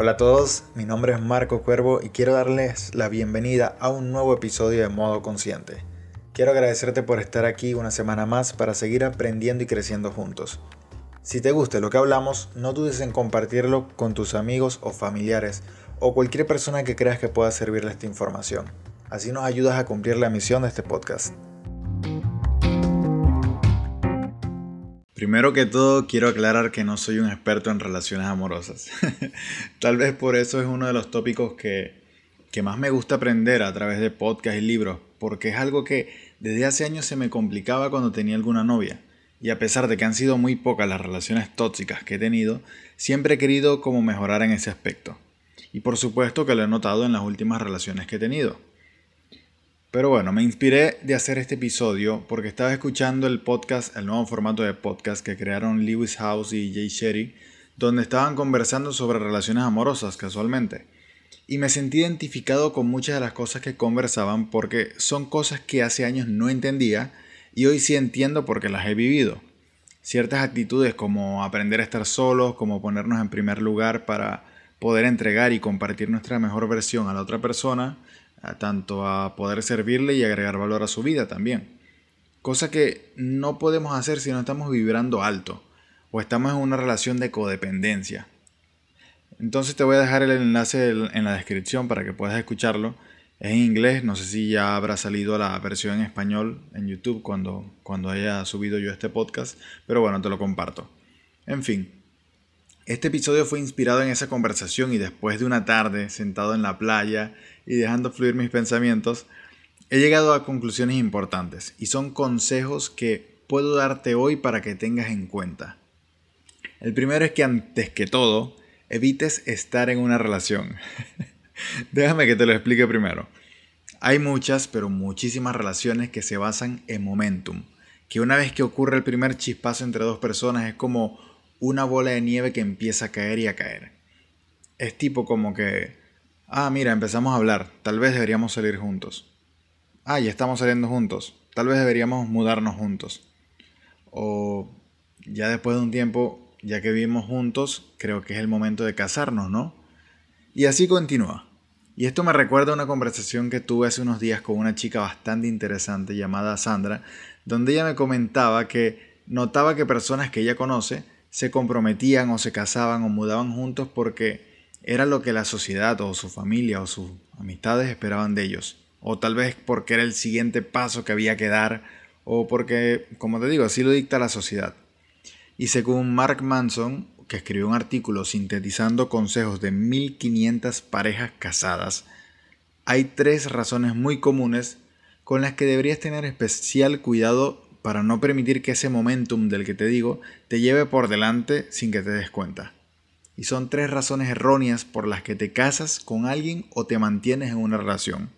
Hola a todos, mi nombre es Marco Cuervo y quiero darles la bienvenida a un nuevo episodio de Modo Consciente. Quiero agradecerte por estar aquí una semana más para seguir aprendiendo y creciendo juntos. Si te gusta lo que hablamos, no dudes en compartirlo con tus amigos o familiares o cualquier persona que creas que pueda servirle esta información. Así nos ayudas a cumplir la misión de este podcast. Primero que todo, quiero aclarar que no soy un experto en relaciones amorosas. Tal vez por eso es uno de los tópicos que, que más me gusta aprender a través de podcasts y libros, porque es algo que desde hace años se me complicaba cuando tenía alguna novia. Y a pesar de que han sido muy pocas las relaciones tóxicas que he tenido, siempre he querido como mejorar en ese aspecto. Y por supuesto que lo he notado en las últimas relaciones que he tenido. Pero bueno, me inspiré de hacer este episodio porque estaba escuchando el podcast, el nuevo formato de podcast que crearon Lewis House y Jay Sherry, donde estaban conversando sobre relaciones amorosas casualmente. Y me sentí identificado con muchas de las cosas que conversaban porque son cosas que hace años no entendía y hoy sí entiendo porque las he vivido. Ciertas actitudes como aprender a estar solos, como ponernos en primer lugar para poder entregar y compartir nuestra mejor versión a la otra persona, tanto a poder servirle y agregar valor a su vida también. Cosa que no podemos hacer si no estamos vibrando alto o estamos en una relación de codependencia. Entonces te voy a dejar el enlace en la descripción para que puedas escucharlo. Es en inglés, no sé si ya habrá salido la versión en español en YouTube cuando, cuando haya subido yo este podcast, pero bueno, te lo comparto. En fin, este episodio fue inspirado en esa conversación y después de una tarde sentado en la playa y dejando fluir mis pensamientos, he llegado a conclusiones importantes y son consejos que puedo darte hoy para que tengas en cuenta. El primero es que antes que todo, evites estar en una relación. Déjame que te lo explique primero. Hay muchas, pero muchísimas relaciones que se basan en momentum, que una vez que ocurre el primer chispazo entre dos personas es como una bola de nieve que empieza a caer y a caer. Es tipo como que, ah, mira, empezamos a hablar, tal vez deberíamos salir juntos. Ah, ya estamos saliendo juntos, tal vez deberíamos mudarnos juntos. O ya después de un tiempo, ya que vivimos juntos, creo que es el momento de casarnos, ¿no? Y así continúa. Y esto me recuerda a una conversación que tuve hace unos días con una chica bastante interesante llamada Sandra, donde ella me comentaba que notaba que personas que ella conoce se comprometían o se casaban o mudaban juntos porque era lo que la sociedad o su familia o sus amistades esperaban de ellos. O tal vez porque era el siguiente paso que había que dar o porque, como te digo, así lo dicta la sociedad. Y según Mark Manson, que escribió un artículo sintetizando consejos de 1500 parejas casadas, hay tres razones muy comunes con las que deberías tener especial cuidado para no permitir que ese momentum del que te digo te lleve por delante sin que te des cuenta. Y son tres razones erróneas por las que te casas con alguien o te mantienes en una relación.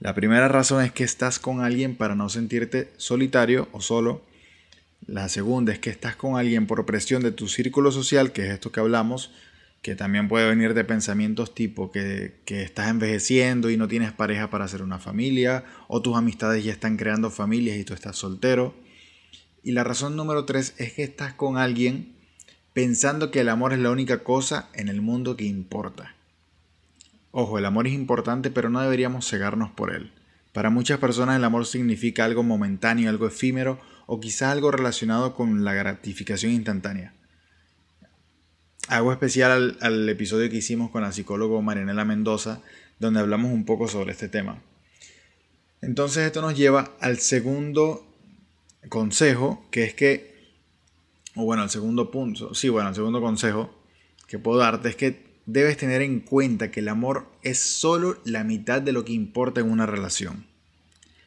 La primera razón es que estás con alguien para no sentirte solitario o solo. La segunda es que estás con alguien por presión de tu círculo social, que es esto que hablamos, que también puede venir de pensamientos tipo que, que, estás envejeciendo y no tienes pareja para hacer una familia, o tus amistades ya están creando familias y tú estás soltero. Y la razón número tres es que estás con alguien pensando que el amor es la única cosa en el mundo que importa. Ojo, el amor es importante, pero no deberíamos cegarnos por él. Para muchas personas el amor significa algo momentáneo, algo efímero, o quizás algo relacionado con la gratificación instantánea hago especial al, episodio que hicimos con la psicóloga Marianela Mendoza, donde hablamos un poco sobre este tema. Entonces esto nos lleva al segundo consejo, que es que, o bueno, el segundo punto, sí, bueno, el segundo consejo que puedo darte es que debes tener en cuenta que el amor es solo la mitad de lo que importa en una relación.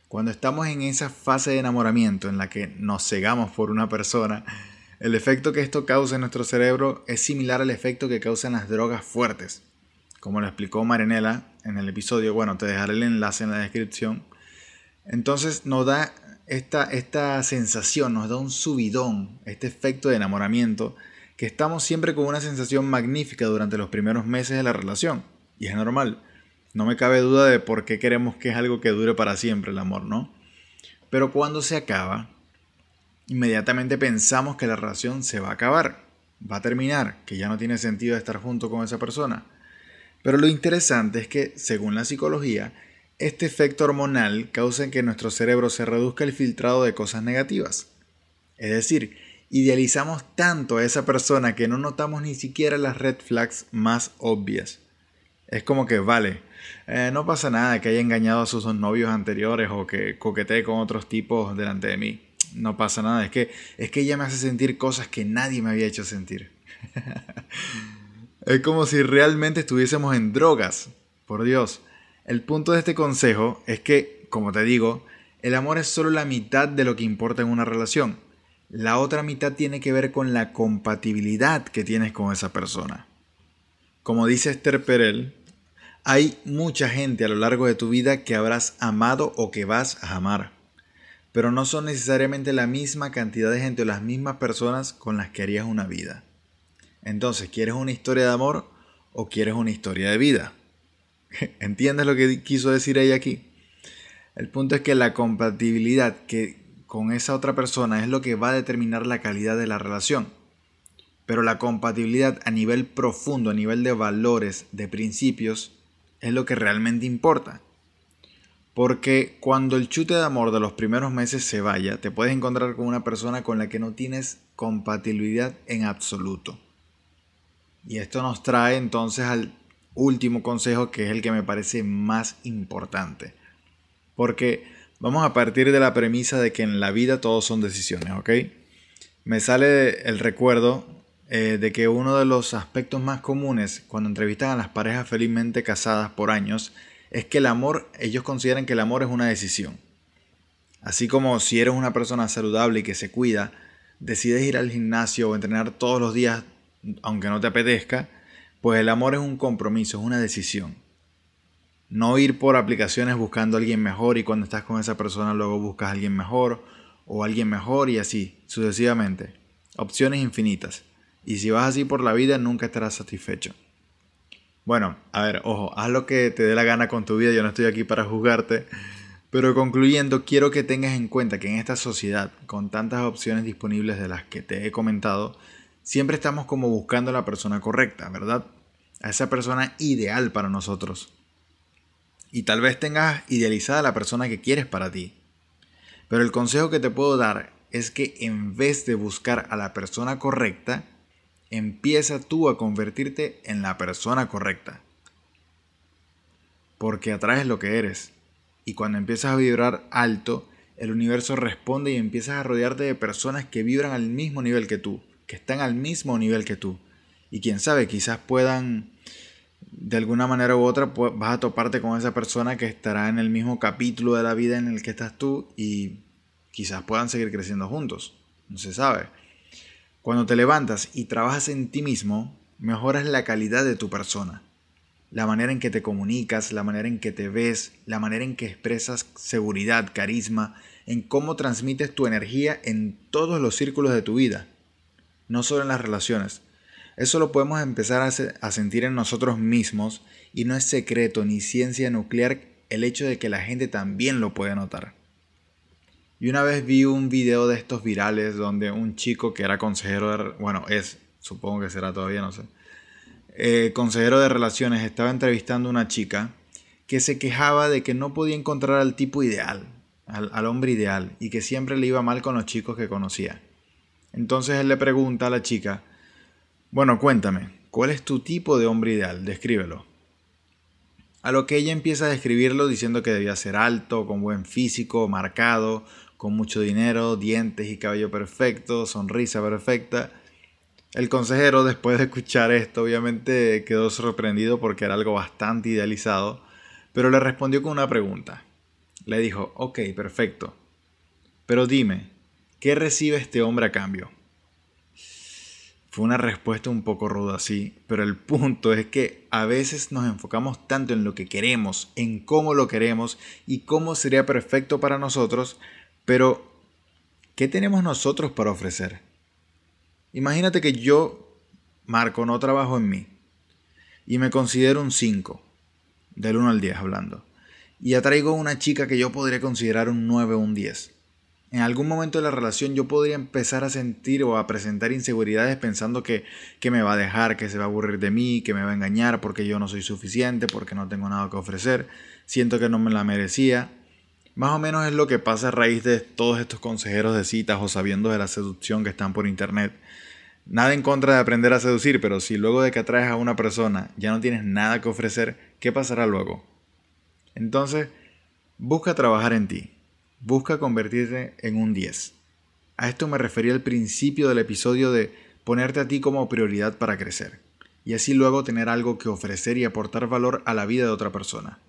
Cuando estamos en esa fase de enamoramiento en la que nos cegamos por una persona, el efecto que esto causa en nuestro cerebro es similar al efecto que causan las drogas fuertes. Como lo explicó Marinela en el episodio, bueno, te dejaré el enlace en la descripción. Entonces nos da esta, esta sensación, nos da un subidón, este efecto de enamoramiento, que estamos siempre con una sensación magnífica durante los primeros meses de la relación. Y es normal. No me cabe duda de por qué queremos que es algo que dure para siempre el amor, ¿no? Pero cuando se acaba, inmediatamente pensamos que la relación se va a acabar, va a terminar, que ya no tiene sentido estar junto con esa persona. Pero lo interesante es que, según la psicología, este efecto hormonal causa que nuestro cerebro se reduzca el filtrado de cosas negativas. Es decir, idealizamos tanto a esa persona que no notamos ni siquiera las red flags más obvias. Es como que, vale, eh, no pasa nada que haya engañado a sus novios anteriores o que coquetee con otros tipos delante de mí. No pasa nada, es que, es que ella me hace sentir cosas que nadie me había hecho sentir. es como si realmente estuviésemos en drogas, por Dios. El punto de este consejo es que, como te digo, el amor es solo la mitad de lo que importa en una relación. La otra mitad tiene que ver con la compatibilidad que tienes con esa persona. Como dice Esther Perel, hay mucha gente a lo largo de tu vida que habrás amado o que vas a amar, pero no son necesariamente la misma cantidad de gente o las mismas personas con las que harías una vida. Entonces, ¿quieres una historia de amor o quieres una historia de vida? ¿Entiendes lo que quiso decir ella aquí? El punto es que la compatibilidad que con esa otra persona es lo que va a determinar la calidad de la relación. Pero la compatibilidad a nivel profundo, a nivel de valores, de principios, es lo que realmente importa. Porque cuando el chute de amor de los primeros meses se vaya, te puedes encontrar con una persona con la que no tienes compatibilidad en absoluto. Y esto nos trae entonces al último consejo que es el que me parece más importante. Porque vamos a partir de la premisa de que en la vida todos son decisiones, ¿ok? Me sale el recuerdo eh, de que uno de los aspectos más comunes cuando entrevistan a las parejas felizmente casadas por años es que el amor, ellos consideran que el amor es una decisión. Así como si eres una persona saludable y que se cuida, decides ir al gimnasio o entrenar todos los días, aunque no te apetezca, pues el amor es un compromiso, es una decisión. No ir por aplicaciones buscando a alguien mejor y cuando estás con esa persona luego buscas a alguien mejor o alguien mejor y así, sucesivamente. Opciones infinitas. Y si vas así por la vida, nunca estarás satisfecho. Bueno, a ver, ojo, haz lo que te dé la gana con tu vida, yo no estoy aquí para juzgarte. Pero concluyendo, quiero que tengas en cuenta que en esta sociedad, con tantas opciones disponibles de las que te he comentado, siempre estamos como buscando a la persona correcta, ¿verdad? A esa persona ideal para nosotros. Y tal vez tengas idealizada la persona que quieres para ti. Pero el consejo que te puedo dar es que en vez de buscar a la persona correcta, empieza tú a convertirte en la persona correcta. Porque atraes lo que eres. Y cuando empiezas a vibrar alto, el universo responde y empiezas a rodearte de personas que vibran al mismo nivel que tú, que están al mismo nivel que tú. Y quién sabe, quizás puedan, de alguna manera u otra, vas a toparte con esa persona que estará en el mismo capítulo de la vida en el que estás tú y quizás puedan seguir creciendo juntos. No se sabe. Cuando te levantas y trabajas en ti mismo, mejoras la calidad de tu persona. La manera en que te comunicas, la manera en que te ves, la manera en que expresas seguridad, carisma, en cómo transmites tu energía en todos los círculos de tu vida, no solo en las relaciones. Eso lo podemos empezar a, sentir en nosotros mismos y no es secreto ni ciencia nuclear el hecho de que la gente también lo puede notar. Y una vez vi un video de estos virales donde un chico que era consejero de... Bueno, es, supongo que será todavía, no sé. Eh, consejero de relaciones estaba entrevistando a una chica que se quejaba de que no podía encontrar al tipo ideal, al, al hombre ideal, y que siempre le iba mal con los chicos que conocía. Entonces él le pregunta a la chica, bueno, cuéntame, ¿cuál es tu tipo de hombre ideal? Descríbelo. A lo que ella empieza a describirlo diciendo que debía ser alto, con buen físico, marcado, con mucho dinero, dientes y cabello perfecto, sonrisa perfecta. El consejero, después de escuchar esto, obviamente quedó sorprendido porque era algo bastante idealizado, pero le respondió con una pregunta. Le dijo, ok, perfecto, pero dime, ¿qué recibe este hombre a cambio? Fue una respuesta un poco ruda, sí, pero el punto es que a veces nos enfocamos tanto en lo que queremos, en cómo lo queremos y cómo sería perfecto para nosotros, pero, ¿qué tenemos nosotros para ofrecer? Imagínate que yo, Marco, no trabajo en mí y me considero un 5, del 1 al 10 hablando, y atraigo una chica que yo podría considerar un 9 o un 10. En algún momento de la relación yo podría empezar a sentir o a presentar inseguridades pensando que, que me va a dejar, que se va a aburrir de mí, que me va a engañar porque yo no soy suficiente, porque no tengo nada que ofrecer, siento que no me la merecía. Más o menos es lo que pasa a raíz de todos estos consejeros de citas o sabiendo de la seducción que están por internet. Nada en contra de aprender a seducir, pero si luego de que atraes a una persona ya no tienes nada que ofrecer, ¿qué pasará luego? Entonces, busca trabajar en ti busca convertirte en un 10. A esto me refería al principio del episodio de ponerte a ti como prioridad para crecer, y así luego tener algo que ofrecer y aportar valor a la vida de otra persona.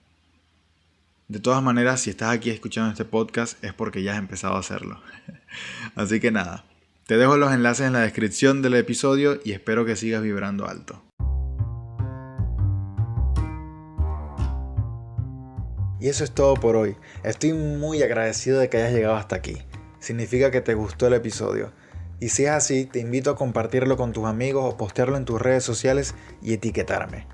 De todas maneras, si estás aquí escuchando este podcast es porque ya has empezado a hacerlo. Así que nada, te dejo los enlaces en la descripción del episodio y espero que sigas vibrando alto. Y eso es todo por hoy. Estoy muy agradecido de que hayas llegado hasta aquí. Significa que te gustó el episodio. Y si es así, te invito a compartirlo con tus amigos o postearlo en tus redes sociales y etiquetarme.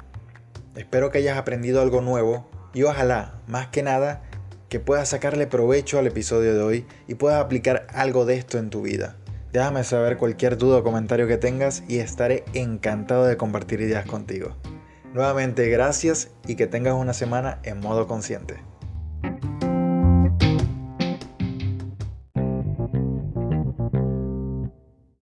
Espero que hayas aprendido algo nuevo y ojalá, más que nada, que puedas sacarle provecho al episodio de hoy y puedas aplicar algo de esto en tu vida. Déjame saber cualquier duda o comentario que tengas y estaré encantado de compartir ideas contigo. Nuevamente gracias y que tengas una semana en modo consciente.